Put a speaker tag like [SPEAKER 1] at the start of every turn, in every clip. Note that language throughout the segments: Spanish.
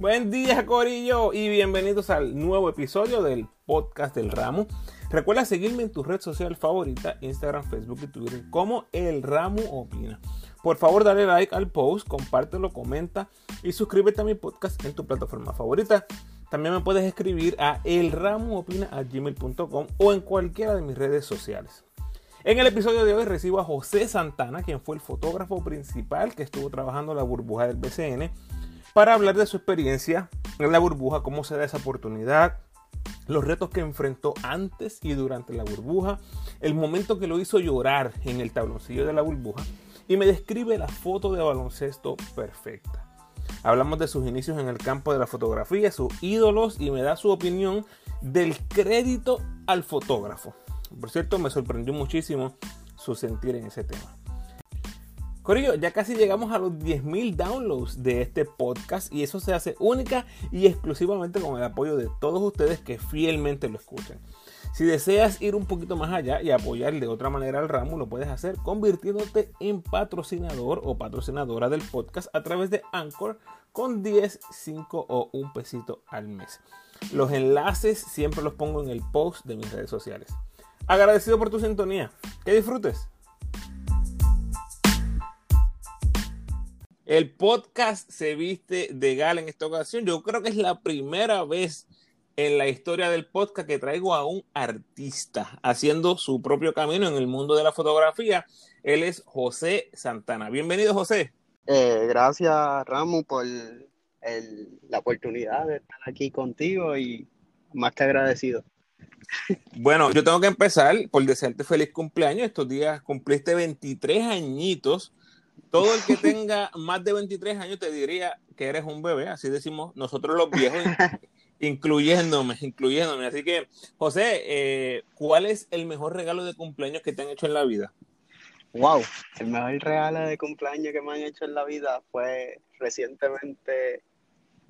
[SPEAKER 1] Buen día, Corillo, y bienvenidos al nuevo episodio del podcast del Ramo. Recuerda seguirme en tu red social favorita, Instagram, Facebook y Twitter, como El Ramo Opina. Por favor, dale like al post, compártelo, comenta y suscríbete a mi podcast en tu plataforma favorita. También me puedes escribir a elramoopina.gmail.com o en cualquiera de mis redes sociales. En el episodio de hoy recibo a José Santana, quien fue el fotógrafo principal que estuvo trabajando la burbuja del BCN para hablar de su experiencia en la burbuja, cómo se da esa oportunidad, los retos que enfrentó antes y durante la burbuja, el momento que lo hizo llorar en el tabloncillo de la burbuja y me describe la foto de baloncesto perfecta. Hablamos de sus inicios en el campo de la fotografía, sus ídolos y me da su opinión del crédito al fotógrafo. Por cierto, me sorprendió muchísimo su sentir en ese tema. Corillo, ya casi llegamos a los 10.000 downloads de este podcast y eso se hace única y exclusivamente con el apoyo de todos ustedes que fielmente lo escuchan. Si deseas ir un poquito más allá y apoyar de otra manera al ramo, lo puedes hacer convirtiéndote en patrocinador o patrocinadora del podcast a través de Anchor con 10, 5 o un pesito al mes. Los enlaces siempre los pongo en el post de mis redes sociales. Agradecido por tu sintonía. Que disfrutes. El podcast se viste de gala en esta ocasión. Yo creo que es la primera vez en la historia del podcast que traigo a un artista haciendo su propio camino en el mundo de la fotografía. Él es José Santana. Bienvenido, José.
[SPEAKER 2] Eh, gracias, Ramo, por la oportunidad de estar aquí contigo y más que agradecido.
[SPEAKER 1] Bueno, yo tengo que empezar por desearte feliz cumpleaños. Estos días cumpliste 23 añitos todo el que tenga más de 23 años te diría que eres un bebé, así decimos nosotros los viejos, incluyéndome, incluyéndome. Así que, José, eh, ¿cuál es el mejor regalo de cumpleaños que te han hecho en la vida?
[SPEAKER 2] Wow, el mejor regalo de cumpleaños que me han hecho en la vida fue recientemente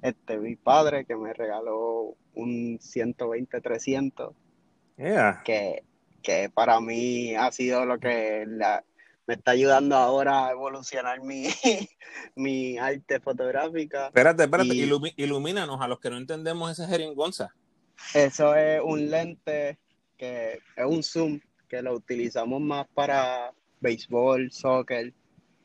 [SPEAKER 2] este mi padre que me regaló un 120-300 que, que para mí ha sido lo que la, me está ayudando ahora a evolucionar mi, mi arte fotográfica.
[SPEAKER 1] Espérate, espérate, ilumínanos a los que no entendemos esa jeringonza.
[SPEAKER 2] Eso es un lente que es un zoom que lo utilizamos más para béisbol, soccer,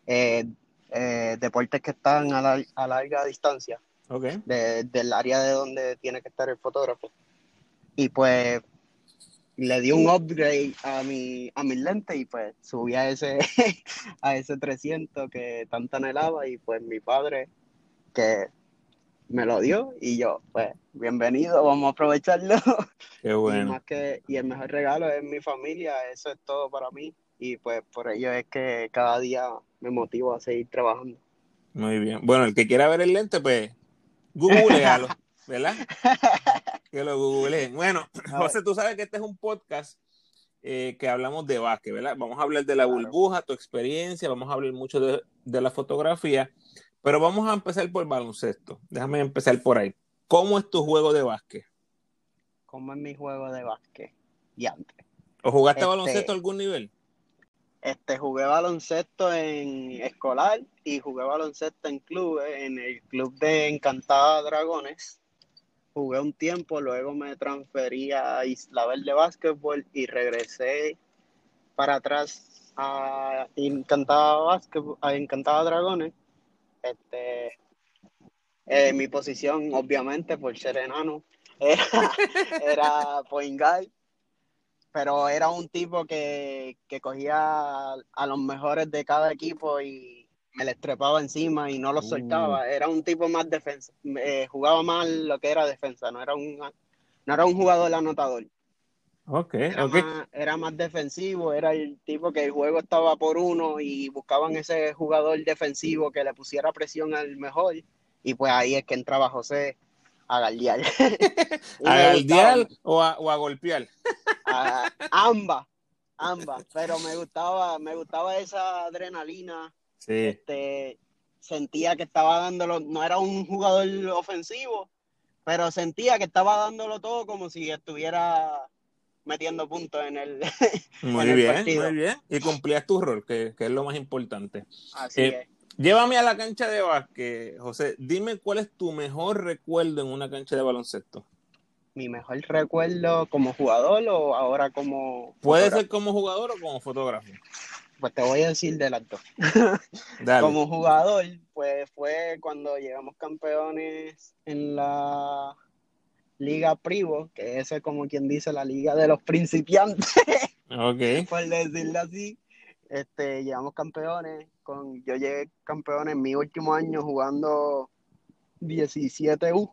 [SPEAKER 2] eh, eh, deportes que están a, a larga distancia okay. del área de donde tiene que estar el fotógrafo. Y pues le di un upgrade a mi, a mis lentes y pues subí a ese, a ese 300 que tanto anhelaba y pues mi padre que me lo dio y yo pues bienvenido, vamos a aprovecharlo.
[SPEAKER 1] Qué bueno.
[SPEAKER 2] Y, más que, y el mejor regalo es mi familia, eso es todo para mí y pues por ello es que cada día me motivo a seguir trabajando.
[SPEAKER 1] Muy bien. Bueno, el que quiera ver el lente pues googlealo. ¿verdad? que lo googleen. Bueno, José, tú sabes que este es un podcast eh, que hablamos de básquet, ¿verdad? Vamos a hablar de la burbuja, tu experiencia, vamos a hablar mucho de, la fotografía, pero vamos a empezar por baloncesto. Déjame empezar por ahí. ¿Cómo es tu juego de básquet?
[SPEAKER 2] ¿Cómo es mi juego de básquet? Y antes.
[SPEAKER 1] ¿O jugaste este, baloncesto a algún nivel?
[SPEAKER 2] Este, jugué baloncesto en escolar y jugué baloncesto en clubes, en el club de Encantada Dragones jugué un tiempo, luego me transferí a Isla Verde Básquetbol y regresé para atrás a Encantada Básquetbol, a Encantada Dragones. Este, eh, mi posición, obviamente, por ser enano, era, era point guard, pero era un tipo que, que cogía a los mejores de cada equipo y me le trepaba encima y no lo soltaba. Uh. Era un tipo más defensa. Eh, jugaba más lo que era defensa, no era un, no era un jugador anotador.
[SPEAKER 1] Okay,
[SPEAKER 2] era, Más, era más defensivo, era el tipo que el juego estaba por uno y buscaban ese jugador defensivo que le pusiera presión al mejor. Y pues ahí es que entraba José a galdear.
[SPEAKER 1] ¿A galdear o a, o a golpear?
[SPEAKER 2] ambas, ambas. Pero me gustaba, me gustaba esa adrenalina este, sentía que estaba dándolo, no era un jugador ofensivo, pero sentía que estaba dándolo todo como si estuviera metiendo puntos en el,
[SPEAKER 1] muy bien, Muy bien, y cumplías tu rol, que, es lo más importante.
[SPEAKER 2] Así
[SPEAKER 1] eh, Llévame a la cancha de básquet, José. Dime cuál es tu mejor recuerdo en una cancha de baloncesto.
[SPEAKER 2] Mi mejor recuerdo como jugador o ahora como.
[SPEAKER 1] Puede ser como jugador o como fotógrafo.
[SPEAKER 2] Pues te voy a decir del acto. como jugador, pues fue cuando llegamos campeones en la Liga Privo, que esa es como quien dice la liga de los principiantes.
[SPEAKER 1] Ok.
[SPEAKER 2] Por decirlo así. Este, llegamos campeones. Con, yo llegué campeón en mi último año jugando 17U.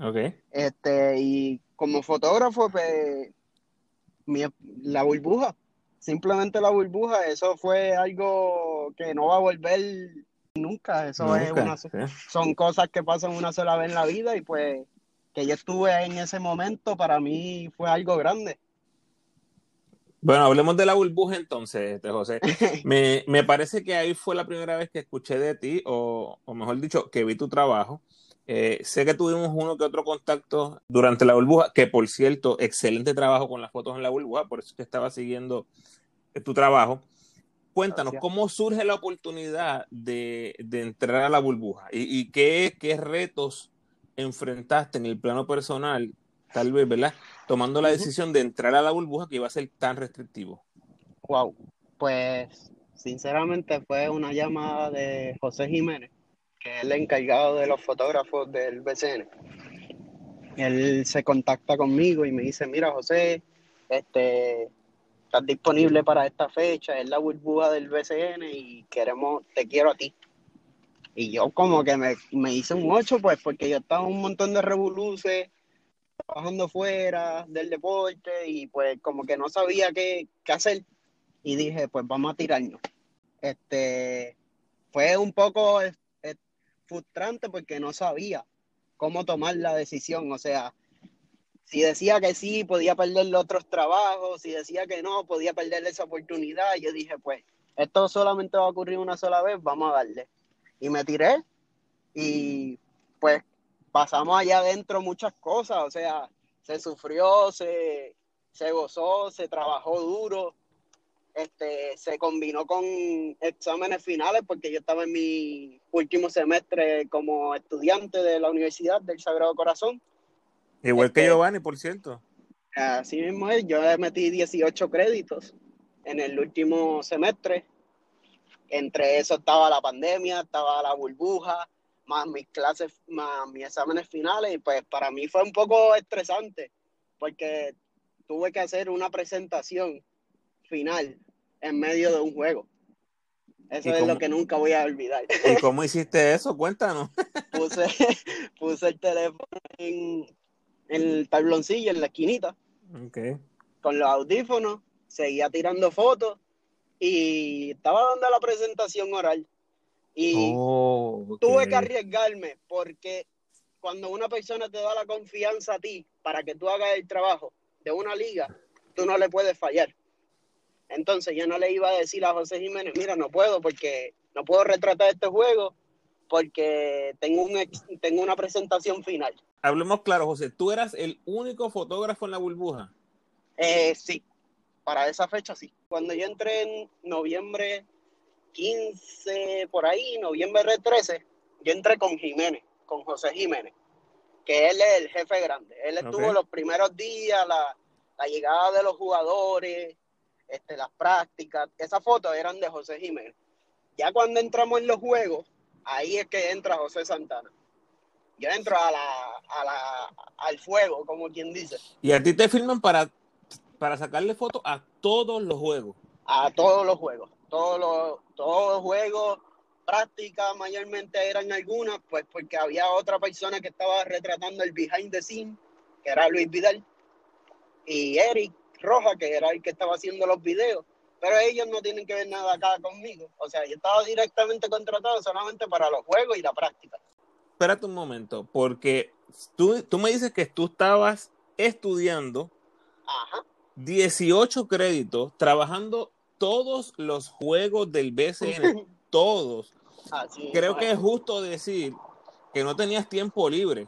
[SPEAKER 1] Ok.
[SPEAKER 2] Este, y como fotógrafo, pues, la burbuja. Simplemente la burbuja, eso fue algo que no va a volver nunca. Eso es una, son cosas que pasan una sola vez en la vida y pues que yo estuve en ese momento para mí fue algo grande.
[SPEAKER 1] Bueno, hablemos de la burbuja entonces, este, José. Me, parece que ahí fue la primera vez que escuché de ti, o, mejor dicho, que vi tu trabajo. Eh, sé que tuvimos uno que otro contacto durante la burbuja, que por cierto, excelente trabajo con las fotos en la burbuja, por eso que estaba siguiendo tu trabajo. Cuéntanos, ¿cómo surge la oportunidad de, entrar a la burbuja? ¿Y, y qué, qué retos enfrentaste en el plano personal tal vez, ¿verdad? Tomando la decisión de entrar a la burbuja que iba a ser tan restrictivo.
[SPEAKER 2] Wow, pues sinceramente fue una llamada de José Jiménez, que es el encargado de los fotógrafos del BCN. Él se contacta conmigo y me dice, mira José, este, estás disponible para esta fecha, es la burbuja del BCN y queremos, te quiero a ti. Y yo como que me, me hice un 8, pues porque yo estaba un montón de revoluciones trabajando fuera del deporte y pues como que no sabía qué, hacer y dije pues vamos a tirarnos. Este fue un poco frustrante porque no sabía cómo tomar la decisión, o sea, si decía que sí, podía perder otros trabajos, si decía que no, podía perder esa oportunidad. Yo dije, pues, esto solamente va a ocurrir una sola vez, vamos a darle. Y me tiré y pues pasamos allá adentro muchas cosas, o sea, se sufrió, se, se gozó, se trabajó duro, este, se combinó con exámenes finales porque yo estaba en mi último semestre como estudiante de la Universidad del Sagrado Corazón.
[SPEAKER 1] Igual que este, Giovanni, por cierto.
[SPEAKER 2] Así mismo es, yo metí 18 créditos en el último semestre. Entre eso estaba la pandemia, estaba la burbuja, más mis clases, más mis exámenes finales, y pues para mí fue un poco estresante, porque tuve que hacer una presentación final en medio de un juego. Eso es lo que nunca voy a olvidar.
[SPEAKER 1] ¿Y cómo hiciste eso? Cuéntanos.
[SPEAKER 2] Puse, puse el teléfono en, el tabloncillo, en la esquinita. Con los audífonos, seguía tirando fotos y estaba dando la presentación oral. Y oh, tuve que arriesgarme porque cuando una persona te da la confianza a ti para que tú hagas el trabajo de una liga, tú no le puedes fallar. Entonces yo no le iba a decir a José Jiménez, mira, no puedo porque no puedo retratar este juego porque tengo, un tengo una presentación final.
[SPEAKER 1] Hablemos claro, José, ¿tú eras el único fotógrafo en la burbuja?
[SPEAKER 2] Eh, sí, para esa fecha sí. Cuando yo entré en noviembre 15, por ahí, noviembre 13, yo entré con Jiménez, con José Jiménez, que él es el jefe grande. Él estuvo los primeros días, la, llegada de los jugadores, este, las prácticas. Esas fotos eran de José Jiménez. Ya cuando entramos en los juegos, ahí es que entra José Santana. Yo entro a la, a la, al fuego, como quien dice.
[SPEAKER 1] ¿Y a ti te filman para, para sacarle fotos a todos los juegos?
[SPEAKER 2] A todos los juegos todos los, todos juegos, prácticas mayormente eran algunas, pues porque había otra persona que estaba retratando el behind the scene, que era Luis Vidal, y Eric Roja, que era el que estaba haciendo los videos. Pero ellos no tienen que ver nada acá conmigo. O sea, yo estaba directamente contratado solamente para los juegos y la práctica.
[SPEAKER 1] Espérate un momento, porque tú, tú me dices que tú estabas estudiando
[SPEAKER 2] Ajá.
[SPEAKER 1] 18 créditos, trabajando todos los juegos del BCN, todos. Creo que es justo decir que no tenías tiempo libre.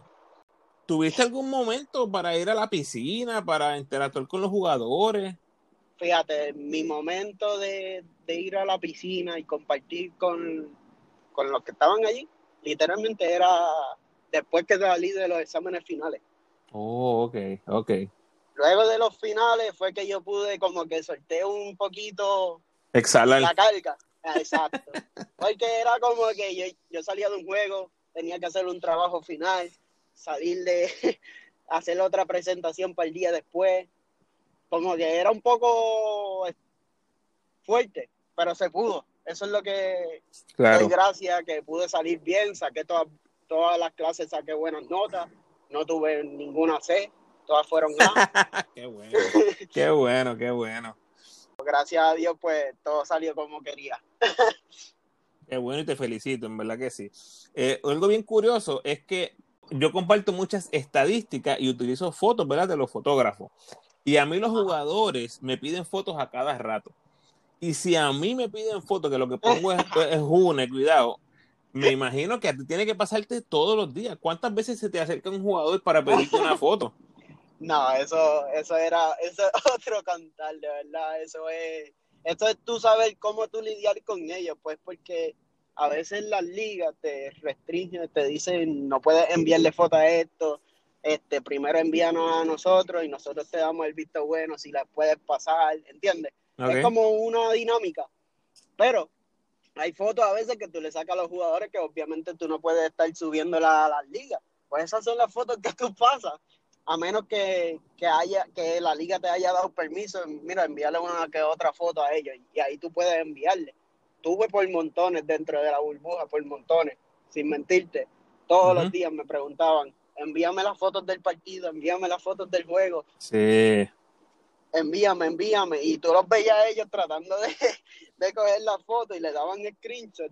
[SPEAKER 1] ¿Tuviste algún momento para ir a la piscina, para interactuar con los jugadores?
[SPEAKER 2] Fíjate, mi momento de, ir a la piscina y compartir con, con los que estaban allí, literalmente era después que salí de los exámenes finales.
[SPEAKER 1] Oh, ok, ok.
[SPEAKER 2] Luego de los finales fue que yo pude como que solté un poquito
[SPEAKER 1] Exhalar.
[SPEAKER 2] la carga. Ah, Exacto. Porque era como que yo, yo salía de un juego, tenía que hacer un trabajo final, salir de hacer otra presentación para el día después. Como que era un poco fuerte, pero se pudo. Eso es lo que
[SPEAKER 1] Claro.
[SPEAKER 2] doy gracias, que pude salir bien, saqué todas, todas las clases, saqué buenas notas, no tuve ninguna C, todas fueron A.
[SPEAKER 1] qué bueno. Qué bueno, qué bueno.
[SPEAKER 2] gracias a Dios, pues todo salió como quería.
[SPEAKER 1] Qué bueno y te felicito, en verdad que sí. Eh, algo bien curioso es que yo comparto muchas estadísticas y utilizo fotos, ¿verdad? De los fotógrafos. Y a mí los jugadores me piden fotos a cada rato. Y si a mí me piden fotos, que lo que pongo es, es une, cuidado, me imagino que a ti tiene que pasarte todos los días. ¿Cuántas veces se te acerca un jugador para pedirte una foto?
[SPEAKER 2] No, eso, eso era, eso es otro cantar, de verdad, eso es, esto es tú saber cómo tú lidiar con ellos, pues porque a veces las ligas te restringen, te dicen no puedes enviarle fotos a esto, este, primero envíanos a nosotros y nosotros te damos el visto bueno si las puedes pasar, ¿entiendes? Es como una dinámica, pero hay fotos a veces que tú le sacas a los jugadores que obviamente tú no puedes estar subiéndolas a las ligas, pues esas son las fotos que tú pasas a menos que, que haya que la liga te haya dado permiso, mira, enviarle una que otra foto a ellos y ahí tú puedes enviarle. Tuve por montones dentro de la burbuja, por montones, sin mentirte. Todos los días me preguntaban, envíame las fotos del partido, envíame las fotos del juego,
[SPEAKER 1] Sí.
[SPEAKER 2] envíame, envíame. Y tú los veías a ellos tratando de, de coger la foto y le daban screenshot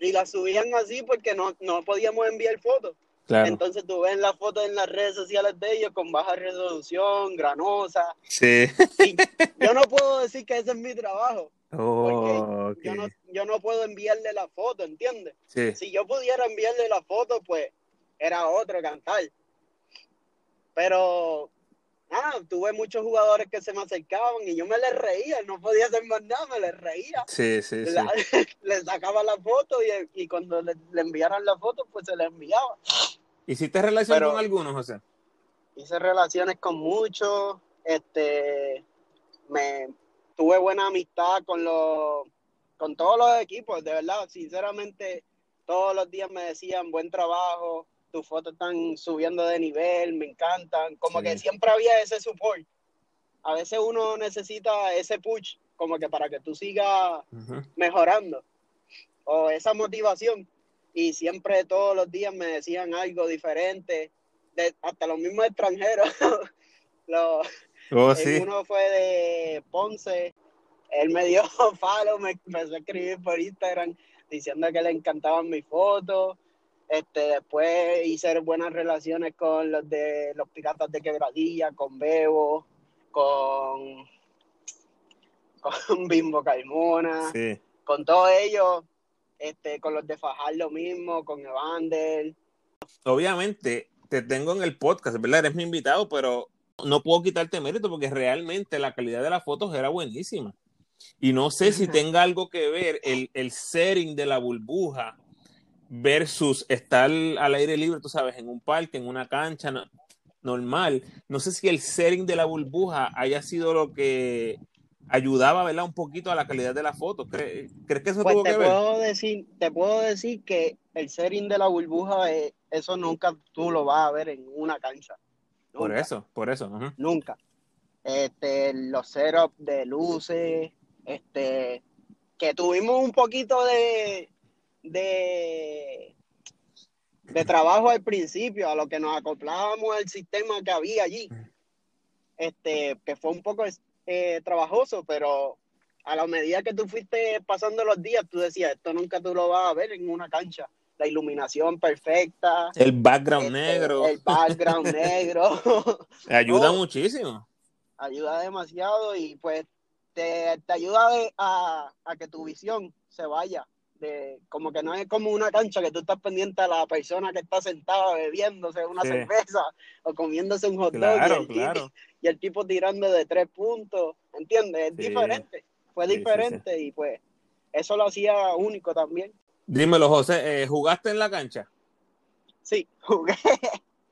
[SPEAKER 2] y la subían así porque no, no podíamos enviar fotos.
[SPEAKER 1] Claro.
[SPEAKER 2] Entonces tú ves las fotos en las redes sociales de ellos con baja resolución, granosa.
[SPEAKER 1] Sí.
[SPEAKER 2] Y yo no puedo decir que ese es mi trabajo.
[SPEAKER 1] Oh, ok.
[SPEAKER 2] Yo no, yo no puedo enviarle la foto, ¿entiendes?
[SPEAKER 1] Sí.
[SPEAKER 2] Si yo pudiera enviarle la foto, pues era otro cantar. Pero, ah, tuve muchos jugadores que se me acercaban y yo me les reía, no podía hacer más nada, me les reía.
[SPEAKER 1] Sí, sí, sí.
[SPEAKER 2] La- les sacaba la foto y, y cuando le, le enviaran la foto, pues se la enviaba.
[SPEAKER 1] ¿Hiciste relación
[SPEAKER 2] Pero-
[SPEAKER 1] con algunos, José?
[SPEAKER 2] hice relaciones con muchos, este, me tuve buena amistad con los, con todos los equipos, de verdad, sinceramente, todos los días me decían buen trabajo, tus fotos están subiendo de nivel, me encantan, como
[SPEAKER 1] Sí.
[SPEAKER 2] que siempre había ese support. A veces uno necesita ese push, como que para que tú sigas mejorando o esa motivación y siempre todos los días me decían algo diferente de, hasta los mismos extranjeros Los-
[SPEAKER 1] Oh, sí.
[SPEAKER 2] uno fue de Ponce él me dio follow me empezó a escribir por Instagram diciendo que le encantaban mis fotos este después hice buenas relaciones con los de los piratas de quebradilla con Bebo con con Bimbo Carmona
[SPEAKER 1] Sí.
[SPEAKER 2] con todos ellos, este, con los de Fajar lo mismo, con Evander.
[SPEAKER 1] Obviamente, te tengo en el podcast, ¿verdad? Eres mi invitado, pero no puedo quitarte mérito porque realmente la calidad de las fotos era buenísima. Y no sé si tenga algo que ver el, el setting de la burbuja versus estar al aire libre, tú sabes, en un parque, en una cancha no- normal. No sé si el setting de la burbuja haya sido lo que ayudaba, ¿verdad? Un poquito a la calidad de la foto. ¿Crees, ¿crees que eso
[SPEAKER 2] Pues
[SPEAKER 1] tuvo
[SPEAKER 2] te
[SPEAKER 1] que ver?
[SPEAKER 2] puedo decir, te puedo decir que el setting de la burbuja, eh, eso nunca tú lo vas a ver en una cancha.
[SPEAKER 1] Por eso, por eso.
[SPEAKER 2] Nunca. Este, los setups de luces, este, que tuvimos un poquito de, de, de trabajo al principio, a lo que nos acoplábamos al sistema que había allí. Este, que fue un poco eh, trabajoso, pero a la medida que tú fuiste pasando los días, tú decías, esto nunca tú lo vas a ver en una cancha. La iluminación perfecta,
[SPEAKER 1] El background
[SPEAKER 2] este,
[SPEAKER 1] negro
[SPEAKER 2] el background negro.
[SPEAKER 1] ayuda
[SPEAKER 2] Oh.
[SPEAKER 1] muchísimo.
[SPEAKER 2] ayuda demasiado y pues te, te ayuda de- a, a que tu visión se vaya. De, como que no es como una cancha que tú estás pendiente a la persona que está sentada bebiéndose una
[SPEAKER 1] Sí.
[SPEAKER 2] cerveza o comiéndose un hot dog y,
[SPEAKER 1] Claro,
[SPEAKER 2] el tipo,
[SPEAKER 1] claro.
[SPEAKER 2] y el tipo tirando de tres puntos, ¿entiendes? Es
[SPEAKER 1] Sí.
[SPEAKER 2] diferente, fue
[SPEAKER 1] Sí, sí,
[SPEAKER 2] diferente y pues eso lo hacía único también.
[SPEAKER 1] Dímelo, José, eh, ¿jugaste en la cancha?
[SPEAKER 2] Sí, jugué.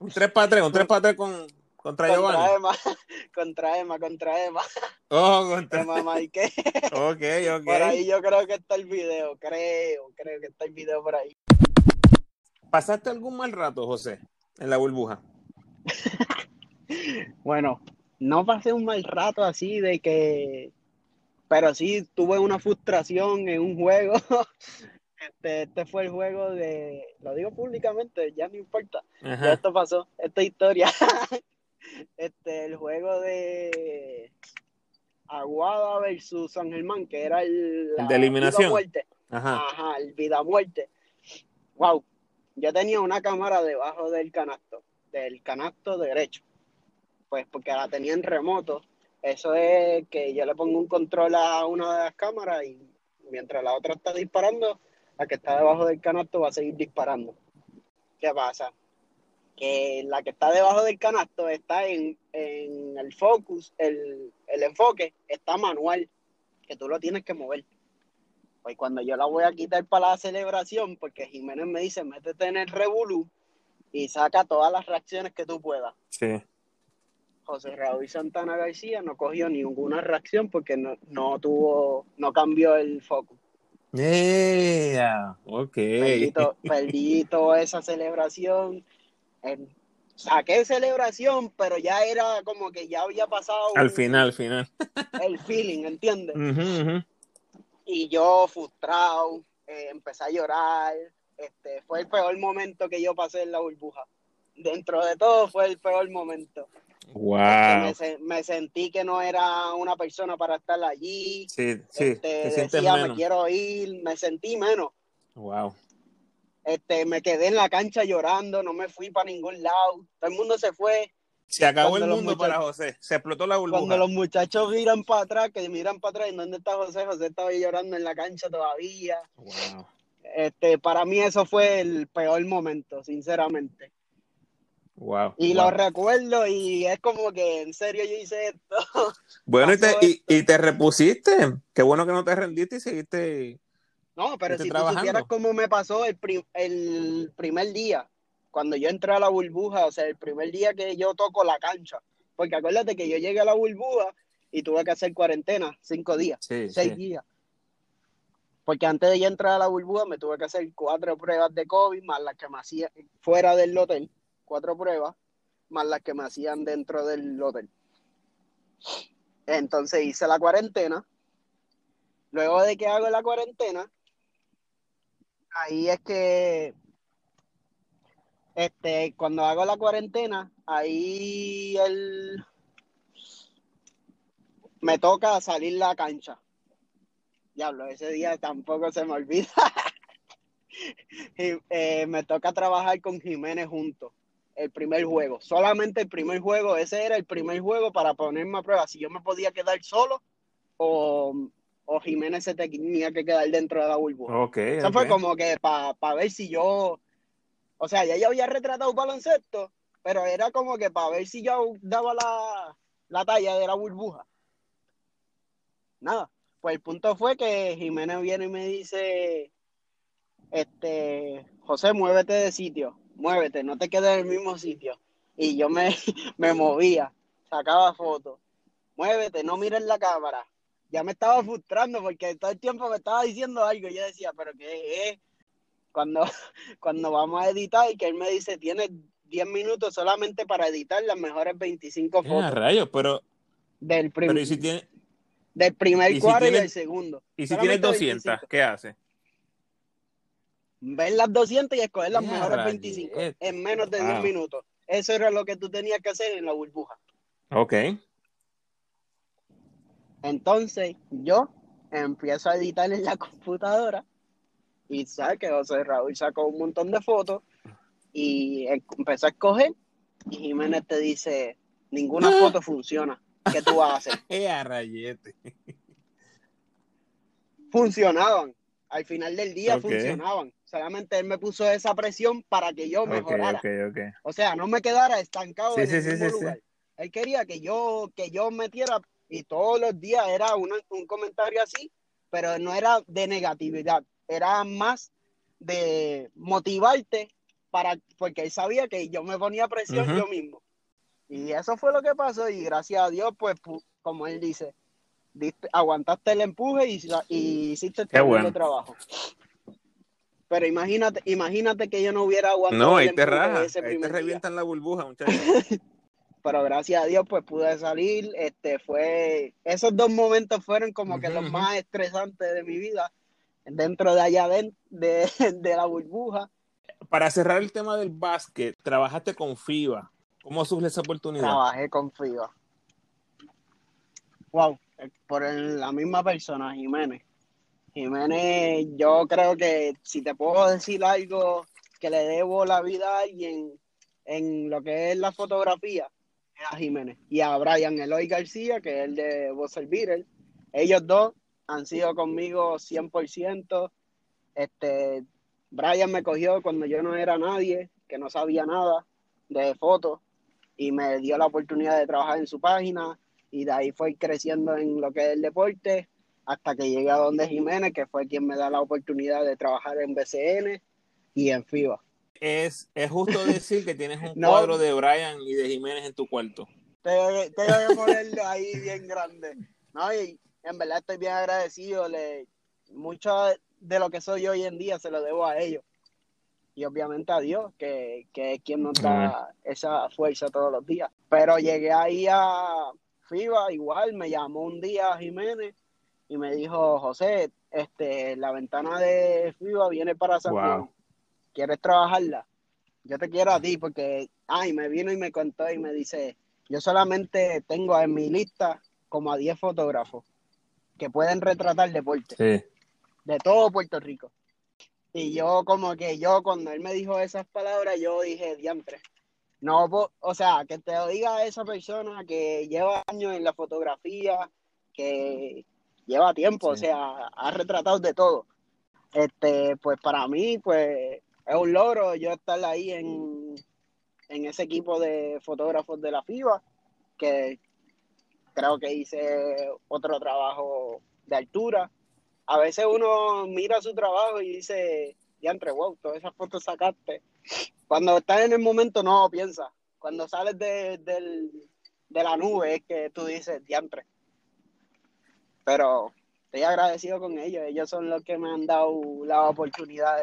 [SPEAKER 1] Un 3 para 3, un 3 para 3 con, contra.
[SPEAKER 2] Contra Emma, contra Emma, contra Emma.
[SPEAKER 1] Oh, contra
[SPEAKER 2] Emma Mike.
[SPEAKER 1] Ok, ok.
[SPEAKER 2] Por ahí yo creo que está el video, creo, creo que está el video por ahí.
[SPEAKER 1] ¿Pasaste algún mal rato, José, en la burbuja?
[SPEAKER 2] Bueno, no pasé un mal rato así de que, pero sí tuve una frustración en un juego. Este, este fue el juego de, lo digo públicamente, ya no importa. Ya esto pasó, esta historia. Este, el juego de Aguada versus San Germán, que era el,
[SPEAKER 1] El de eliminación.
[SPEAKER 2] vida muerte.
[SPEAKER 1] Ajá.
[SPEAKER 2] Ajá, el vida muerte. Wow. Yo tenía una cámara debajo del canasto, del canasto derecho. Pues porque la tenía en remoto. Eso es que yo le pongo un control a una de las cámaras y mientras la otra está disparando, la que está debajo del canasto va a seguir disparando. ¿Qué pasa? Que la que está debajo del canasto está en, en el focus, el, el enfoque está manual, que tú lo tienes que mover. Pues cuando yo la voy a quitar para la celebración, porque Jiménez me dice, métete en el Revolu y saca todas las reacciones que tú puedas.
[SPEAKER 1] Sí.
[SPEAKER 2] José Raúl Santana García no cogió ninguna reacción porque no, no tuvo, no cambió el foco.
[SPEAKER 1] Yeah, ok.
[SPEAKER 2] Perdí, to- perdí toda esa celebración. Saqué celebración, pero ya era como que ya había pasado
[SPEAKER 1] Al final, al final.
[SPEAKER 2] el feeling, ¿entiendes? Y yo frustrado, eh, empecé a llorar. Este, fue el peor momento que yo pasé en la burbuja. Dentro de todo fue el peor momento.
[SPEAKER 1] Wow.
[SPEAKER 2] me, se- me sentí que no era una persona para estar allí.
[SPEAKER 1] Sí, sí,
[SPEAKER 2] Este,
[SPEAKER 1] te
[SPEAKER 2] decía, me quiero ir, me sentí menos.
[SPEAKER 1] Wow.
[SPEAKER 2] Este, me quedé en la cancha llorando, no me fui para ningún lado. Todo el mundo se fue.
[SPEAKER 1] Se acabó
[SPEAKER 2] Cuando
[SPEAKER 1] el mundo para José. Se explotó la burbuja.
[SPEAKER 2] Cuando los muchachos miran para atrás, que miran para atrás, ¿y dónde está José? José estaba llorando en la cancha todavía.
[SPEAKER 1] Wow.
[SPEAKER 2] Este, para mí eso fue el peor momento, sinceramente.
[SPEAKER 1] Wow.
[SPEAKER 2] Y
[SPEAKER 1] wow.
[SPEAKER 2] lo recuerdo y es como que en serio yo hice esto.
[SPEAKER 1] Bueno, y te, y te repusiste. Qué bueno que no te rendiste y seguiste.
[SPEAKER 2] No, pero si tú
[SPEAKER 1] trabajando.
[SPEAKER 2] supieras cómo me pasó el, el primer día, cuando yo entré a la burbuja, o sea, el primer día que yo toco la cancha. Porque acuérdate que yo llegué a la burbuja y tuve que hacer cuarentena, cinco días,
[SPEAKER 1] Sí,
[SPEAKER 2] seis
[SPEAKER 1] sí.
[SPEAKER 2] días. Porque antes de yo entrar a la burbuja me tuve que hacer cuatro pruebas de COVID, más las que me hacían fuera del hotel, cuatro pruebas, más las que me hacían dentro del hotel. Entonces hice la cuarentena. Luego de que hago la cuarentena, ahí es que este cuando hago la cuarentena, ahí el me toca salir la cancha. Diablo, ese día tampoco se me olvida. Eh, me toca trabajar con Jiménez juntos. El primer juego, solamente el primer juego, ese era el primer juego para ponerme a prueba si yo me podía quedar solo o, o Jiménez se tenía que quedar dentro de la burbuja.
[SPEAKER 1] Ok.
[SPEAKER 2] Eso
[SPEAKER 1] ok.
[SPEAKER 2] fue como que para ver si yo, o sea, ya yo había retratado baloncesto, pero era como que para ver si yo daba la, la talla de la burbuja. Nada, pues el punto fue que Jiménez viene y me dice, este, José, muévete de sitio, muévete, no te quedes en el mismo sitio. Y yo me, me movía, sacaba fotos, muévete, no mires la cámara. Ya me estaba frustrando porque todo el tiempo me estaba diciendo algo. y Yo decía, pero ¿qué es? Cuando, cuando vamos a editar y que él me dice, tienes 10 minutos solamente para editar las mejores 25
[SPEAKER 1] Eh,
[SPEAKER 2] fotos
[SPEAKER 1] rayos, pero,
[SPEAKER 2] del, prim-
[SPEAKER 1] pero ¿y si tiene,
[SPEAKER 2] del primer
[SPEAKER 1] y si
[SPEAKER 2] cuadro y del segundo.
[SPEAKER 1] y si tienes
[SPEAKER 2] Solamente
[SPEAKER 1] 200,
[SPEAKER 2] 25.
[SPEAKER 1] qué hace?
[SPEAKER 2] Ver las 200 y escoger las
[SPEAKER 1] Eh,
[SPEAKER 2] mejores
[SPEAKER 1] rayete.
[SPEAKER 2] 25 en menos de 10
[SPEAKER 1] Wow.
[SPEAKER 2] minutos. Eso era lo que tú tenías que hacer en la burbuja.
[SPEAKER 1] Ok.
[SPEAKER 2] Entonces yo empiezo a editar en la computadora y sabes que José Raúl sacó un montón de fotos y em- empezó a escoger y Jiménez te dice, ninguna
[SPEAKER 1] Ah.
[SPEAKER 2] foto funciona. ¿Qué tú vas a hacer?
[SPEAKER 1] A rayete.
[SPEAKER 2] Funcionaban. Al final del día funcionaban. Solamente él me puso esa presión para que yo mejorara.
[SPEAKER 1] ok, ok.
[SPEAKER 2] O sea, no me quedara estancado
[SPEAKER 1] Sí,
[SPEAKER 2] en
[SPEAKER 1] sí,
[SPEAKER 2] el
[SPEAKER 1] sí,
[SPEAKER 2] mismo
[SPEAKER 1] sí.
[SPEAKER 2] lugar. Él quería que yo, que yo metiera, y todos los días era una- un comentario así, pero no era de negatividad, era más de motivarte para, porque él sabía que yo me ponía presión yo mismo. Y eso fue lo que pasó y gracias a Dios, pues, como él dice, aguantaste el empuje y, y hiciste el trabajo. Pero imagínate, imagínate que yo no hubiera aguantado.
[SPEAKER 1] No, ahí te raja, ahí te revientan la burbuja, muchachos.
[SPEAKER 2] Pero gracias a Dios, pues pude salir. Este fue, esos dos momentos fueron como que los más estresantes de mi vida, dentro de allá de, de, la burbuja.
[SPEAKER 1] Para cerrar el tema del básquet, trabajaste con FIBA. ¿Cómo surge esa oportunidad?
[SPEAKER 2] Trabajé con FIBA. Wow, por la misma persona, Jiménez. Jiménez, yo creo que si te puedo decir algo que le debo la vida a alguien en lo que es la fotografía, a Jiménez. Y a Brian Eloy García, que es el de Bosser Beater. Ellos dos han sido conmigo 100%. Este, Brian me cogió cuando yo no era nadie, que no sabía nada de fotos, y me dio la oportunidad de trabajar en su página, y de ahí fue creciendo en lo que es el deporte hasta que llegué a donde Jiménez, que fue quien me da la oportunidad de trabajar en BCN y en FIBA.
[SPEAKER 1] Es, es justo decir que tienes un cuadro de Brian y de Jiménez en tu cuarto.
[SPEAKER 2] Tengo que, ponerlo ahí bien grande. No, y en verdad estoy bien agradecido. Le, mucho de lo que soy hoy en día se lo debo a ellos. Y obviamente a Dios, que, que es quien nos da esa fuerza todos los días. Pero llegué ahí a FIBA, igual me llamó un día Jiménez y me dijo, José, este, la ventana de FIBA viene para San Juan. ¿Quieres trabajarla? Yo te quiero a ti porque, ay, me vino y me contó y me dice, yo solamente tengo en mi lista como a 10 fotógrafos que pueden retratar deporte. De todo Puerto Rico. Y yo como que yo cuando él me dijo esas palabras, yo dije, diantre. No, o sea, que te lo diga esa persona que lleva años en la fotografía, que lleva tiempo, o sea, ha retratado de todo. Este, pues para mí, pues es un logro yo estar ahí en, en ese equipo de fotógrafos de la FIBA, que creo que hice otro trabajo de altura. A veces uno mira su trabajo y dice, entre wow, todas esas fotos sacaste. Cuando estás en el momento no piensa. Cuando sales de, de la nube es que tú dices, diantre, pero estoy agradecido con ellos. Ellos son los que me han dado la oportunidad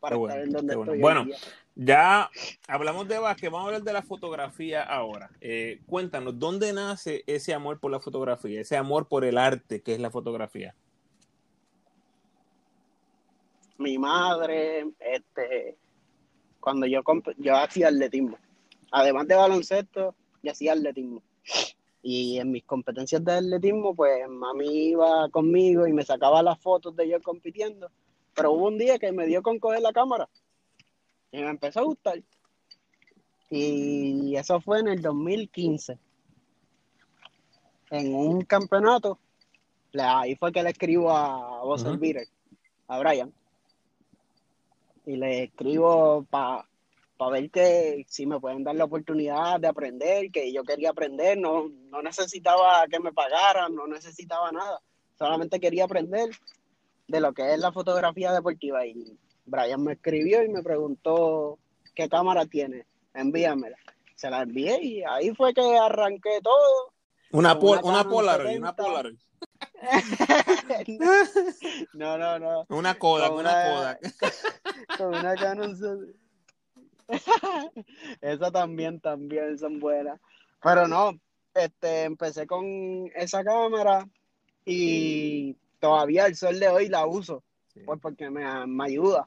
[SPEAKER 2] para estar en donde estoy.
[SPEAKER 1] Bueno, ya hablamos de básquet, vamos a hablar de la fotografía ahora. Eh, cuéntanos, ¿dónde nace ese amor por la fotografía, ese amor por el arte que es la fotografía?
[SPEAKER 2] Mi madre, este, cuando yo, yo hacía atletismo, además de baloncesto, yo hacía atletismo. Y en mis competencias de atletismo, pues mami iba conmigo y me sacaba las fotos de yo compitiendo. Pero hubo un día que me dio con coger la cámara y me empezó a gustar. Y eso fue en el 2015. En un campeonato, ahí fue que le escribo a vos uh a Brian. Y le escribo para para ver que si me pueden dar la oportunidad de aprender, que yo quería aprender, no, no necesitaba que me pagaran, no necesitaba nada, solamente quería aprender de lo que es la fotografía deportiva. Y Brian me escribió y me preguntó qué cámara tiene, envíamela. Se la envié y ahí fue que arranqué todo.
[SPEAKER 1] Una, una, una Polaroid, una Polaroid.
[SPEAKER 2] no, no, no.
[SPEAKER 1] Una Kodak, una, una Kodak.
[SPEAKER 2] Con una Canon esa también, también son buenas. Pero no, este, empecé con esa cámara y todavía el sol de hoy la uso, pues porque me, ayuda.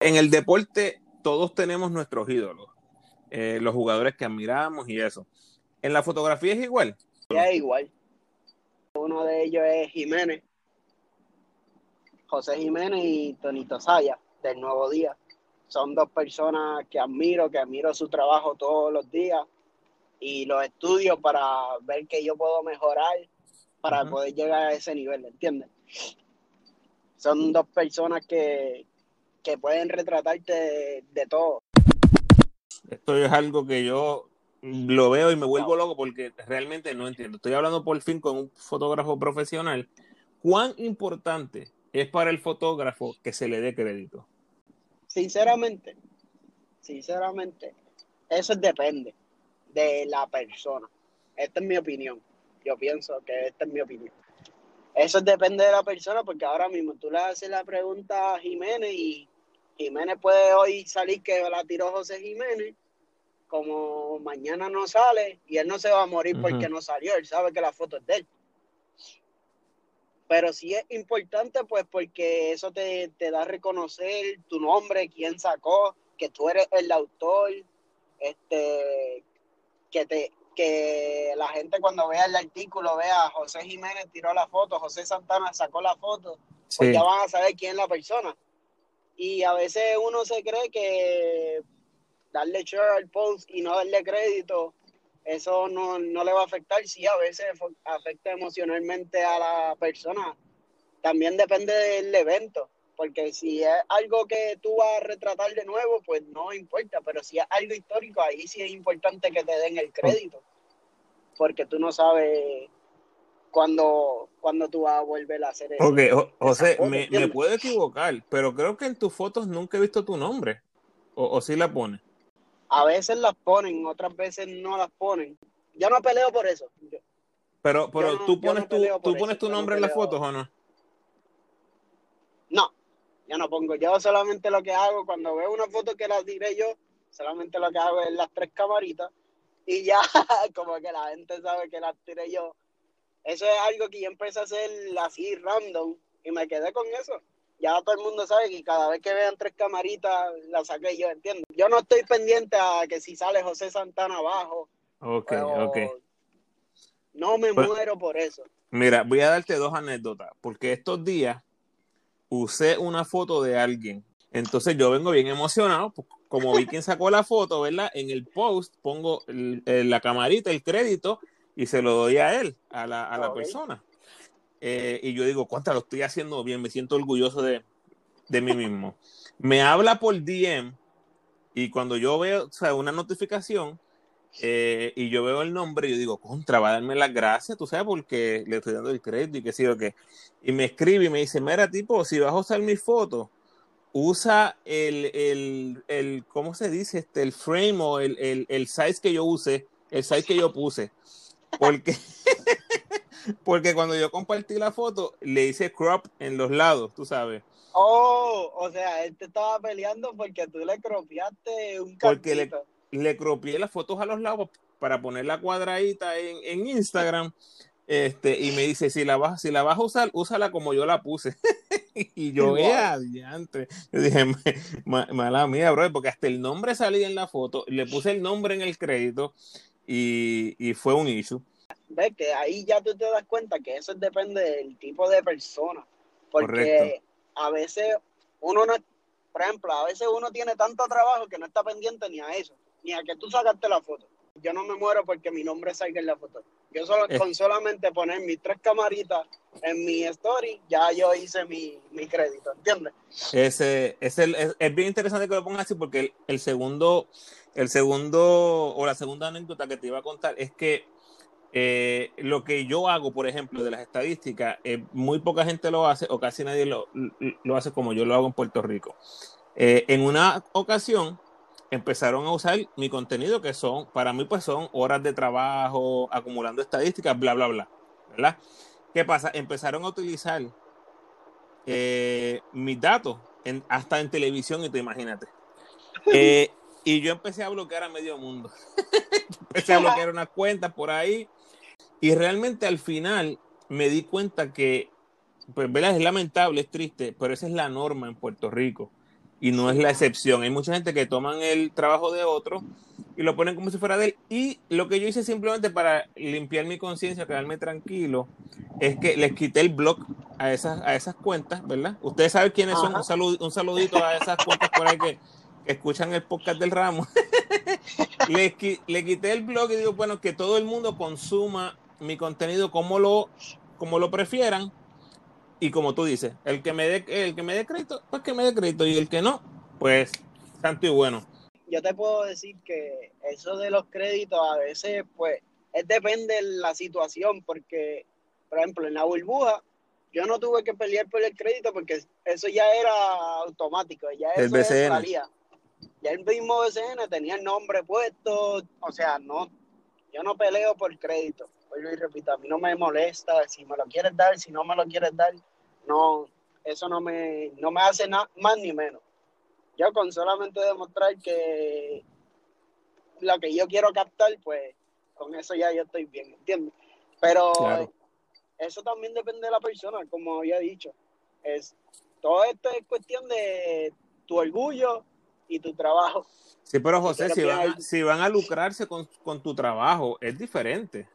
[SPEAKER 1] En el deporte todos tenemos nuestros ídolos, eh, los jugadores que admiramos y eso. ¿En la fotografía es igual?
[SPEAKER 2] es igual. Uno de ellos es Jiménez, José Jiménez y Tonito Saya, del Nuevo Día son dos personas que admiro, que admiro su trabajo todos los días y los estudio para ver que yo puedo mejorar para poder llegar a ese nivel, ¿entiendes? Son dos personas que, pueden retratarte de, todo.
[SPEAKER 1] Esto es algo que yo lo veo y me vuelvo loco porque realmente no entiendo. Estoy hablando por fin con un fotógrafo profesional. ¿Cuán importante es para el fotógrafo que se le dé crédito?
[SPEAKER 2] Sinceramente, sinceramente, eso depende de la persona. Esta es mi opinión. Yo pienso que esta es mi opinión. Eso depende de la persona porque ahora mismo tú le haces la pregunta a Jiménez y Jiménez puede hoy salir que la tiró José Jiménez, como mañana no sale y él no se va a morir porque no salió, él sabe que la foto es de él. Pero sí es importante pues porque eso te, te da a reconocer tu nombre, quién sacó, que tú eres el autor, este, que te, que la gente cuando vea el artículo vea José Jiménez tiró la foto, José Santana sacó la foto, pues ya van a saber quién es la persona. Y a veces uno se cree que darle share al post y no darle crédito, eso no, no le va a afectar. Sí, a veces afecta emocionalmente a la persona. También depende del evento porque si es algo que tú vas a retratar de nuevo, pues no importa, pero si es algo histórico, ahí sí es importante que te den el crédito, porque tú no sabes cuándo, cuando tú vas a volver a hacer eso.
[SPEAKER 1] Ok, José, me, me, puedo equivocar, pero creo que en tus fotos nunca he visto tu nombre, o, o sí la pones.
[SPEAKER 2] A veces las ponen, otras veces no las ponen. Yo no peleo por eso.
[SPEAKER 1] pero pero tú pones, tu, ¿tú pones tu nombre en las fotos o no?
[SPEAKER 2] No, ya no pongo. Yo solamente lo que hago cuando veo una foto que la diré yo, solamente lo que hago es las tres camaritas y ya como que la gente sabe que las tiré yo. Eso es algo que yo empecé a hacer así random y me quedé con eso. Ya todo el mundo sabe que cada vez que vean tres camaritas la saqué yo, ¿entiendes? Yo no estoy pendiente a que si sale José Santana abajo.
[SPEAKER 1] Ok, ok.
[SPEAKER 2] No me pues muero por eso.
[SPEAKER 1] Mira, voy a darte dos anécdotas, porque estos días usé una foto de alguien. Entonces yo vengo bien emocionado, pues, como vi quién sacó la foto, ¿verdad? En el post pongo la camarita, el crédito, y se lo doy a él, a la, a la persona. Eh, y yo digo, ¿cuánta lo estoy haciendo bien? Me siento orgulloso de, de mí mismo. Me habla por DM y cuando yo veo o sea, una notificación, eh, y yo veo el nombre y yo digo, contra, va a darme las gracias, tú sabes, porque le estoy dando el crédito y qué sé yo qué. Y me escribe y me dice, mira, tipo, si vas a usar mi foto, usa el, el, el, ¿cómo se dice? Este, el frame o el, el, el size que yo use, el size que yo puse. Porque, porque cuando yo compartí la foto, le hice crop en los lados, tú sabes.
[SPEAKER 2] Oh, o sea, él te estaba peleando porque tú le cropiaste un Porque le,
[SPEAKER 1] le cropié las fotos a los lados para poner la cuadradita en, en Instagram. Este, y me dice, si la vas, si la vas a usar, úsala como yo la puse. y yo, vea, adiante. Yo dije, mala mía, bro, porque hasta el nombre salía en la foto, le puse el nombre en el crédito y, y fue un issue.
[SPEAKER 2] Ves que ahí ya tú te das cuenta que eso depende del tipo de persona. Porque a veces uno no, por ejemplo, a veces uno tiene tanto trabajo que no está pendiente ni a eso ni a que tú sacaste la foto. Yo no me muero porque mi nombre salga en la foto. Yo solo, con solamente poner mis tres camaritas en mi story, ya yo hice mi, mi crédito, ¿entiendes?
[SPEAKER 1] Ese, es, es, bien interesante que lo pongas así porque el, segundo, el segundo o la segunda anécdota que te iba a contar es que eh, lo que yo hago, por ejemplo, de las estadísticas, eh, muy poca gente lo hace o casi nadie lo, lo hace como yo lo hago en Puerto Rico. Eh, en una ocasión, empezaron a usar mi contenido, que son, para mí, pues son horas de trabajo, acumulando estadísticas, bla, bla, bla. ¿Verdad? ¿Qué pasa? Empezaron a utilizar eh, mis datos hasta en televisión, y te imagínate. Eh, y yo empecé a bloquear a medio mundo. empecé a bloquear unas cuentas por ahí. Y realmente al final me di cuenta que, pues, ¿verdad? Es lamentable, es triste, pero esa es la norma en Puerto Rico y no es la excepción. Hay mucha gente que toman el trabajo de otro y lo ponen como si fuera de él. Y lo que yo hice simplemente para limpiar mi conciencia, quedarme tranquilo, es que les quité el blog a esas, a esas cuentas, ¿verdad? Ustedes saben quiénes son. Un, un saludito a esas cuentas por ahí que, escuchan el podcast del ramo. le, le quité el blog y digo, bueno, que todo el mundo consuma mi contenido como lo, como lo prefieran y como tú dices, el que me dé el que me dé crédito, pues que me dé crédito y el que no, pues santo y bueno.
[SPEAKER 2] Yo te puedo decir que eso de los créditos a veces pues es depende de la situación porque por ejemplo en la burbuja yo no tuve que pelear por el crédito porque eso ya era automático, ya
[SPEAKER 1] El
[SPEAKER 2] eso
[SPEAKER 1] BCN.
[SPEAKER 2] salía. Ya el mismo BCN tenía el nombre puesto, o sea, no, yo no peleo por crédito. Vuelvo y repito, a mí no me molesta, si me lo quieres dar, si no me lo quieres dar, no, eso no me, no me hace nada más ni menos. Yo con solamente demostrar que lo que yo quiero captar, pues con eso ya yo estoy bien, ¿entiendes? Pero
[SPEAKER 1] Claro.
[SPEAKER 2] eso también depende de la persona, como había dicho. Es, todo esto es cuestión de tu orgullo y tu trabajo.
[SPEAKER 1] Sí, pero José, si van, a, si van a lucrarse con, con tu trabajo, es diferente.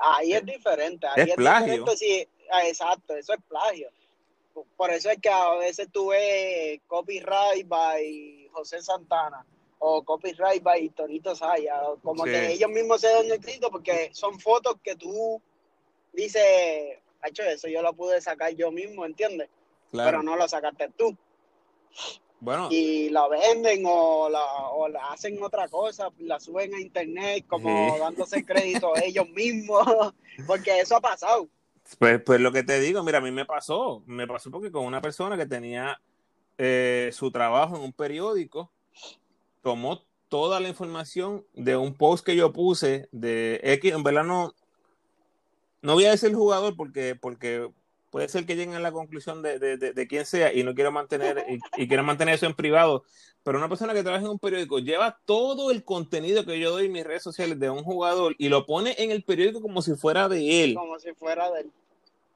[SPEAKER 2] Ahí es diferente. Ahí
[SPEAKER 1] Es
[SPEAKER 2] es,
[SPEAKER 1] plagio.
[SPEAKER 2] diferente si, ah, exacto, eso es plagio. Por eso es que a veces tú ves copyright by José Santana o copyright by Tonito Saya, como
[SPEAKER 1] Sí.
[SPEAKER 2] que ellos mismos se dan el crédito porque son fotos que tú dices, hecho eso yo lo pude sacar yo mismo, ¿entiendes?
[SPEAKER 1] Claro.
[SPEAKER 2] Pero no lo sacaste tú.
[SPEAKER 1] Bueno,
[SPEAKER 2] y la venden o la, o la hacen otra cosa, la suben a internet como
[SPEAKER 1] Sí.
[SPEAKER 2] dándose crédito ellos mismos, porque eso ha pasado.
[SPEAKER 1] pues, pues lo que te digo, mira, a mí me pasó. Me pasó porque con una persona que tenía eh, su trabajo en un periódico, tomó toda la información de un post que yo puse de X, en verdad no, no voy a decir el jugador porque, porque puede ser que lleguen a la conclusión de, de, de, de quién sea y no quiero mantener y, y quiero mantener eso en privado, pero una persona que trabaja en un periódico lleva todo el contenido que yo doy en mis redes sociales de un jugador y lo pone en el periódico como si fuera de él.
[SPEAKER 2] Como si fuera del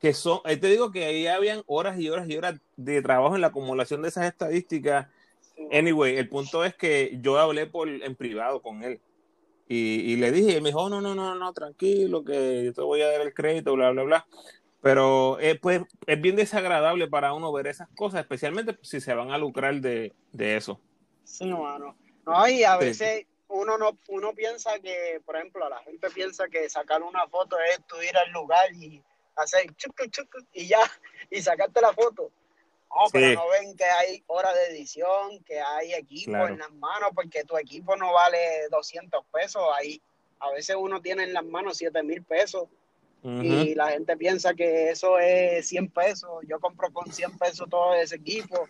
[SPEAKER 1] que son, ahí te digo que ahí habían horas y horas y horas de trabajo en la acumulación de esas estadísticas. Anyway, el punto es que yo hablé por en privado con él. Y, y le dije, y me dijo, "Oh, no, no, no, no, tranquilo, que yo te voy a dar el crédito, bla, bla, bla. Pero eh, pues es bien desagradable para uno ver esas cosas, especialmente si se van a lucrar de, de eso.
[SPEAKER 2] Sí, mano. No, y a
[SPEAKER 1] Sí.
[SPEAKER 2] veces uno no uno piensa que, por ejemplo, la gente piensa que sacar una foto es tú ir al lugar y hacer chucu, chucu, y ya, y sacarte la foto. No,
[SPEAKER 1] Sí.
[SPEAKER 2] pero no ven que hay horas de edición, que hay equipo
[SPEAKER 1] Claro.
[SPEAKER 2] en las manos, porque tu equipo no vale 200 pesos. Ahí a veces uno tiene en las manos 7 mil pesos Y la gente piensa que eso es 100 pesos. Yo compro con 100 pesos todo ese equipo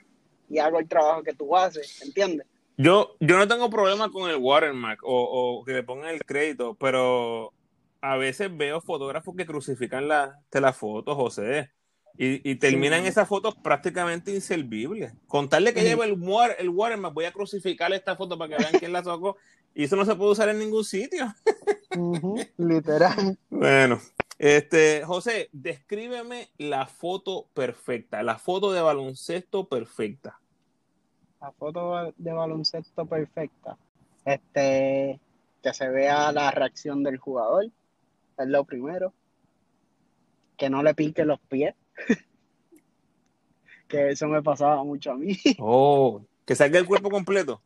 [SPEAKER 2] y hago el trabajo que tú haces, ¿entiendes?
[SPEAKER 1] Yo, yo no tengo problema con el watermark o, o que le pongan el crédito, pero a veces veo fotógrafos que crucifican la, de las fotos, José, y, y terminan
[SPEAKER 2] Sí.
[SPEAKER 1] esas fotos prácticamente inservibles. Contarle que
[SPEAKER 2] Sí.
[SPEAKER 1] lleva el, water, el watermark, voy a crucificar esta foto para que vean quién la sacó, y eso no se puede usar en ningún sitio.
[SPEAKER 2] Literal.
[SPEAKER 1] Bueno, este, José, descríbeme la foto perfecta, la foto de baloncesto perfecta.
[SPEAKER 2] La foto de baloncesto perfecta. Este, que se vea la reacción del jugador, es lo primero. Que no le pique los pies. que eso me pasaba mucho a mí.
[SPEAKER 1] Oh, que salga el cuerpo completo.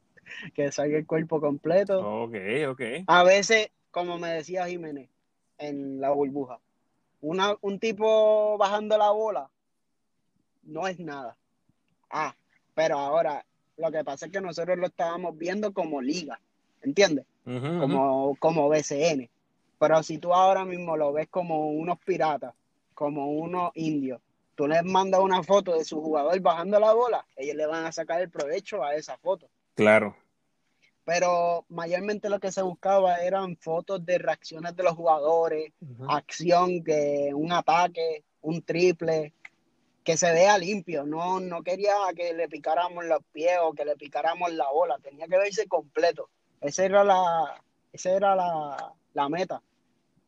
[SPEAKER 2] que salga el cuerpo completo.
[SPEAKER 1] Ok, ok.
[SPEAKER 2] A veces, como me decía Jiménez en la burbuja, una, un tipo bajando la bola no es nada. Ah, pero ahora lo que pasa es que nosotros lo estábamos viendo como liga, ¿entiendes? Como, como BCN. Pero si tú ahora mismo lo ves como unos piratas, como unos indios, tú les mandas una foto de su jugador bajando la bola, ellos le van a sacar el provecho a esa foto
[SPEAKER 1] Claro.
[SPEAKER 2] Pero mayormente lo que se buscaba eran fotos de reacciones de los jugadores, acción, que un ataque, un triple, que se vea limpio. No, no quería que le picáramos los pies o que le picáramos la bola, tenía que verse completo. Esa era la, esa era la, la meta.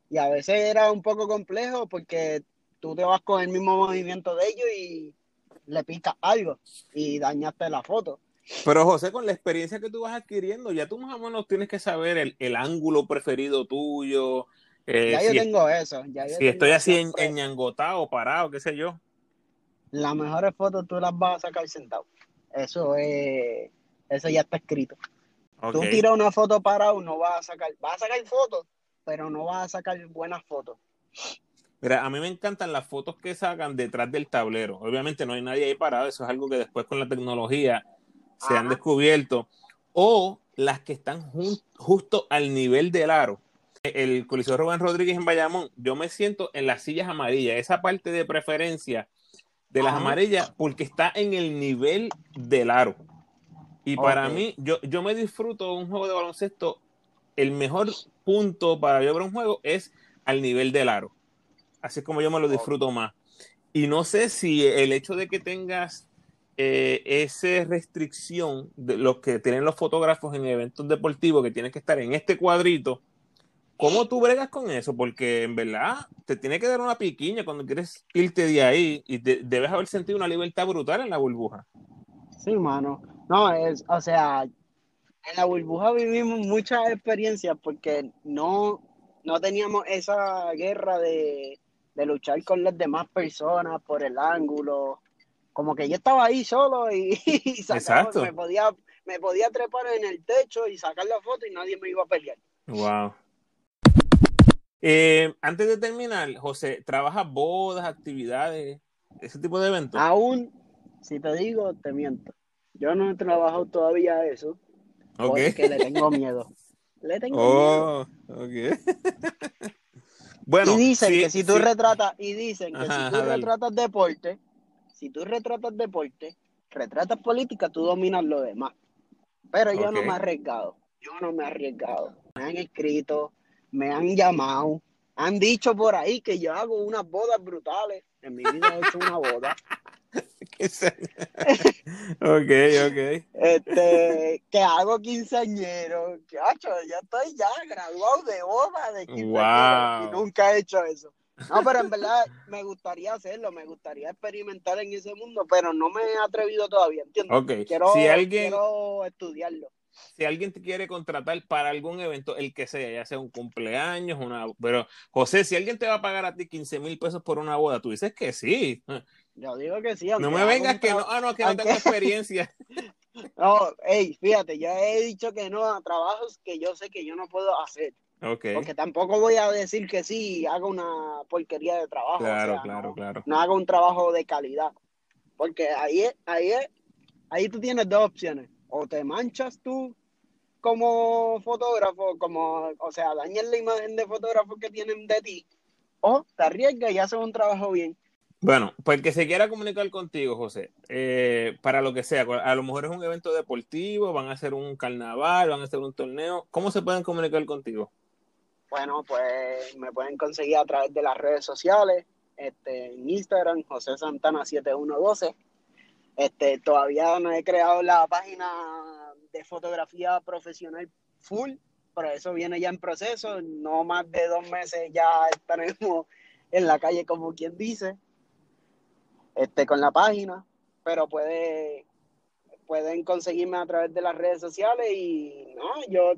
[SPEAKER 2] Y a veces era un poco complejo porque tú te vas con el mismo movimiento de ellos y le picas algo y dañaste la foto.
[SPEAKER 1] Pero José, con la experiencia que tú vas adquiriendo, ya tú más o menos tienes que saber el, el ángulo preferido tuyo. eh,
[SPEAKER 2] Ya
[SPEAKER 1] si,
[SPEAKER 2] yo tengo eso. Ya yo
[SPEAKER 1] si
[SPEAKER 2] tengo
[SPEAKER 1] estoy así en, enñangotado, parado, qué sé yo.
[SPEAKER 2] las mejores fotos tú las vas a sacar sentado. Eso es, eso ya está escrito. Tú tiras una foto parado, no vas a sacar, vas a sacar fotos, pero no vas a sacar buenas fotos.
[SPEAKER 1] Mira, a mí me encantan las fotos que sacan detrás del tablero. Obviamente no hay nadie ahí parado, eso es algo que después con la tecnología se han descubierto. O las que están justo al nivel del aro. El Coliseo Rubén Rodríguez en Bayamón, yo me siento en las sillas amarillas. Esa parte de preferencia de las amarillas porque está en el nivel del aro. Y para mí, yo, yo me disfruto un juego de baloncesto. El mejor punto para yo ver un juego es al nivel del aro. Así es como yo me lo disfruto más. Y no sé si el hecho de que tengas eh, esa restricción de los que tienen los fotógrafos en eventos deportivos, que tienes que estar en este cuadrito, ¿cómo tú bregas con eso? Porque en verdad te tiene que dar una piquiña cuando quieres irte de ahí y debes haber sentido una libertad brutal en la burbuja.
[SPEAKER 2] Sí, mano. No, es, o sea, en la burbuja vivimos muchas experiencias porque no, no teníamos esa guerra de de luchar con las demás personas por el ángulo. Como que yo estaba ahí solo y, me podía me podía trepar en el techo y sacar la foto y nadie me iba a pelear.
[SPEAKER 1] Wow. Eh, antes de terminar, José, ¿trabajas bodas, actividades, ese tipo de eventos?
[SPEAKER 2] Aún, si te digo, te miento. Yo no he trabajado todavía eso. Okay. Porque le tengo miedo. Le tengo oh, miedo. Okay. y dicen que si tú retratas, y dicen que si tú retratas deporte, si tú retratas deporte, retratas política, tú dominas lo demás. Pero yo no me he arriesgado. Yo no me he arriesgado. Me han escrito, me han llamado, han dicho por ahí que yo hago unas bodas brutales. En mi vida he hecho una boda.
[SPEAKER 1] ok, ok.
[SPEAKER 2] Este, que hago quinceañero. Que, ya estoy ya graduado de boda de quinceañero y nunca he hecho eso. No, pero en verdad me gustaría hacerlo, me gustaría experimentar en ese mundo, pero no me he atrevido todavía, ¿entiendes? Quiero, si alguien, quiero estudiarlo.
[SPEAKER 1] Si alguien te quiere contratar para algún evento, el que sea, ya sea un cumpleaños, una... Pero, José, si alguien te va a pagar a ti 15 mil pesos por una boda, tú dices que sí.
[SPEAKER 2] Yo digo que sí.
[SPEAKER 1] No me vengas que no, ah, no, que no tengo experiencia.
[SPEAKER 2] no, hey, fíjate, yo he dicho que no a trabajos que yo sé que yo no puedo hacer. Okay. Porque tampoco voy a decir que sí, hago una porquería de trabajo.
[SPEAKER 1] Claro, claro, claro.
[SPEAKER 2] No hago un trabajo de calidad. Porque ahí ahí ahí tú tienes dos opciones. O te manchas tú como fotógrafo, como, o sea, dañas la imagen de fotógrafo que tienen de ti, o te arriesgas y haces un trabajo bien.
[SPEAKER 1] Bueno, pues que se quiera comunicar contigo, José, eh, para lo que sea, a lo mejor es un evento deportivo, van a hacer un carnaval, van a hacer un torneo, ¿cómo se pueden comunicar contigo?
[SPEAKER 2] Bueno, pues me pueden conseguir a través de las redes sociales, este, en Instagram, José Santana 7112. Este, todavía no he creado la página de fotografía profesional full, pero eso viene ya en proceso, no más de dos meses ya estaremos en la calle como quien dice este, con la página, pero puede, pueden conseguirme a través de las redes sociales y no, yo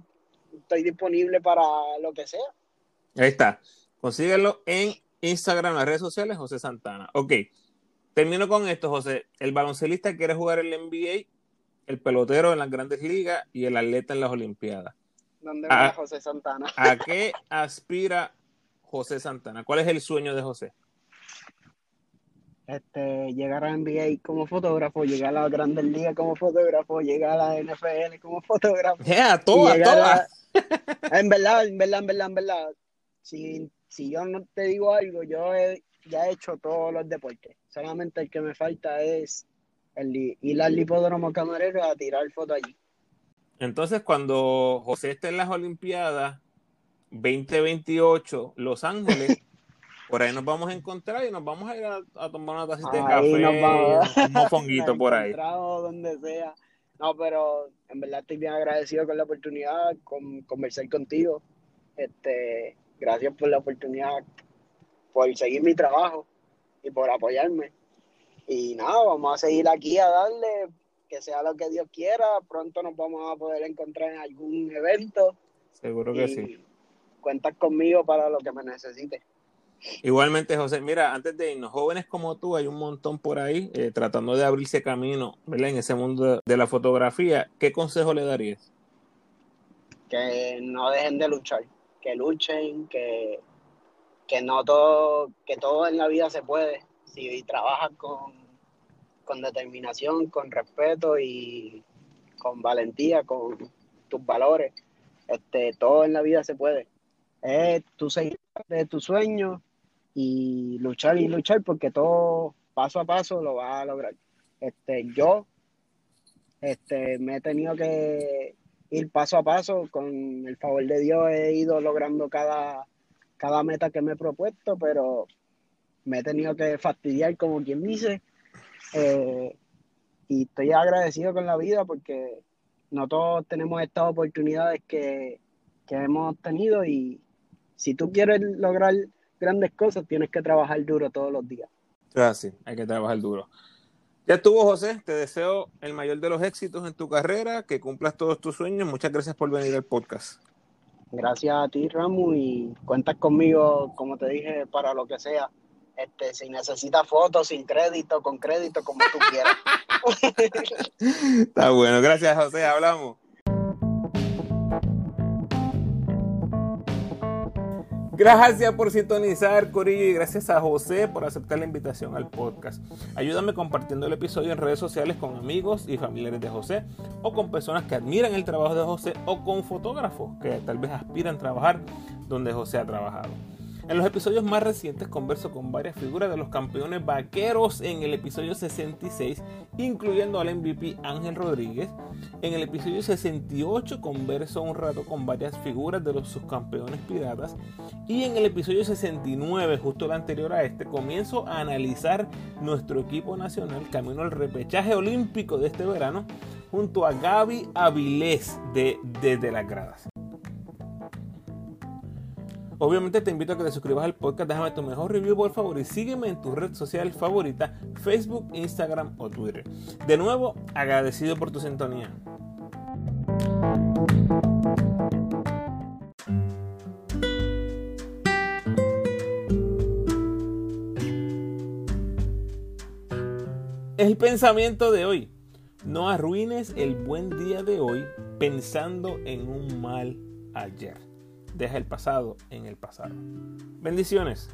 [SPEAKER 2] estoy disponible para lo que sea.
[SPEAKER 1] Ahí está. Consíguelo en Instagram, las redes sociales, José Santana. Ok. Termino con esto, José. El baloncelista quiere jugar el NBA, el pelotero en las grandes ligas y el atleta en las Olimpiadas.
[SPEAKER 2] ¿Dónde va José Santana?
[SPEAKER 1] ¿A qué aspira José Santana? ¿Cuál es el sueño de José?
[SPEAKER 2] este, llegar a NBA como fotógrafo, llegar a la Grandes Ligas como fotógrafo, llegar a la NFL como fotógrafo.
[SPEAKER 1] Yeah, todas,
[SPEAKER 2] en verdad, en verdad, en verdad, en verdad. Si, si yo no te digo algo, yo he, ya he hecho todos los deportes. Solamente el que me falta es el, ir al hipódromo camarero a tirar foto allí.
[SPEAKER 1] Entonces, cuando José esté en las Olimpiadas 2028, Los Ángeles, por ahí nos vamos a encontrar y nos vamos a ir a, tomar una tacita de café, un mofonguito por ahí.
[SPEAKER 2] donde sea. No, pero en verdad estoy bien agradecido con la oportunidad, con conversar contigo. Este, gracias por la oportunidad, por seguir mi trabajo y por apoyarme. Y nada, vamos a seguir aquí a darle, que sea lo que Dios quiera. Pronto nos vamos a poder encontrar en algún evento.
[SPEAKER 1] Seguro que sí.
[SPEAKER 2] Cuentas conmigo para lo que me necesites.
[SPEAKER 1] Igualmente, José, mira, antes de irnos, jóvenes como tú, hay un montón por ahí eh, tratando de abrirse camino en ese mundo de la fotografía. ¿Qué consejo le darías?
[SPEAKER 2] Que no dejen de luchar, que luchen, que, que no todo, que todo en la vida se puede. Si trabajas con, con determinación, con respeto y con valentía, con tus valores, este, todo en la vida se puede. Tu seguir de y luchar y luchar porque todo paso a paso lo vas a lograr. Este, yo este, me he tenido que ir paso a paso, con el favor de Dios he ido logrando cada, cada meta que me he propuesto, pero me he tenido que fastidiar, como quien dice, eh, y estoy agradecido con la vida porque no todos tenemos estas oportunidades que, que hemos tenido y si tú quieres lograr grandes cosas, tienes que trabajar duro todos los días.
[SPEAKER 1] Ah, sí, hay que trabajar duro. Ya estuvo, José. Te deseo el mayor de los éxitos en tu carrera, que cumplas todos tus sueños. Muchas gracias por venir al podcast.
[SPEAKER 2] Gracias a ti, Ramu, y cuentas conmigo, como te dije, para lo que sea. Este, si necesitas fotos, sin crédito, con crédito, como tú quieras.
[SPEAKER 1] Está bueno, gracias, José. Hablamos. Gracias por sintonizar, Corillo, y gracias a José por aceptar la invitación al podcast. Ayúdame compartiendo el episodio en redes sociales con amigos y familiares de José, o con personas que admiran el trabajo de José, o con fotógrafos que tal vez aspiran a trabajar donde José ha trabajado. En los episodios más recientes converso con varias figuras de los campeones vaqueros en el episodio 66, incluyendo al MVP Ángel Rodríguez. En el episodio 68 converso un rato con varias figuras de los subcampeones piratas. Y en el episodio 69, justo el anterior a este, comienzo a analizar nuestro equipo nacional camino al repechaje olímpico de este verano junto a Gaby Avilés de Desde las Gradas. Obviamente te invito a que te suscribas al podcast, déjame tu mejor review por favor y sígueme en tu red social favorita, Facebook, Instagram o Twitter. De nuevo, agradecido por tu sintonía. El pensamiento de hoy. No arruines el buen día de hoy pensando en un mal ayer deja el pasado en el pasado. Bendiciones.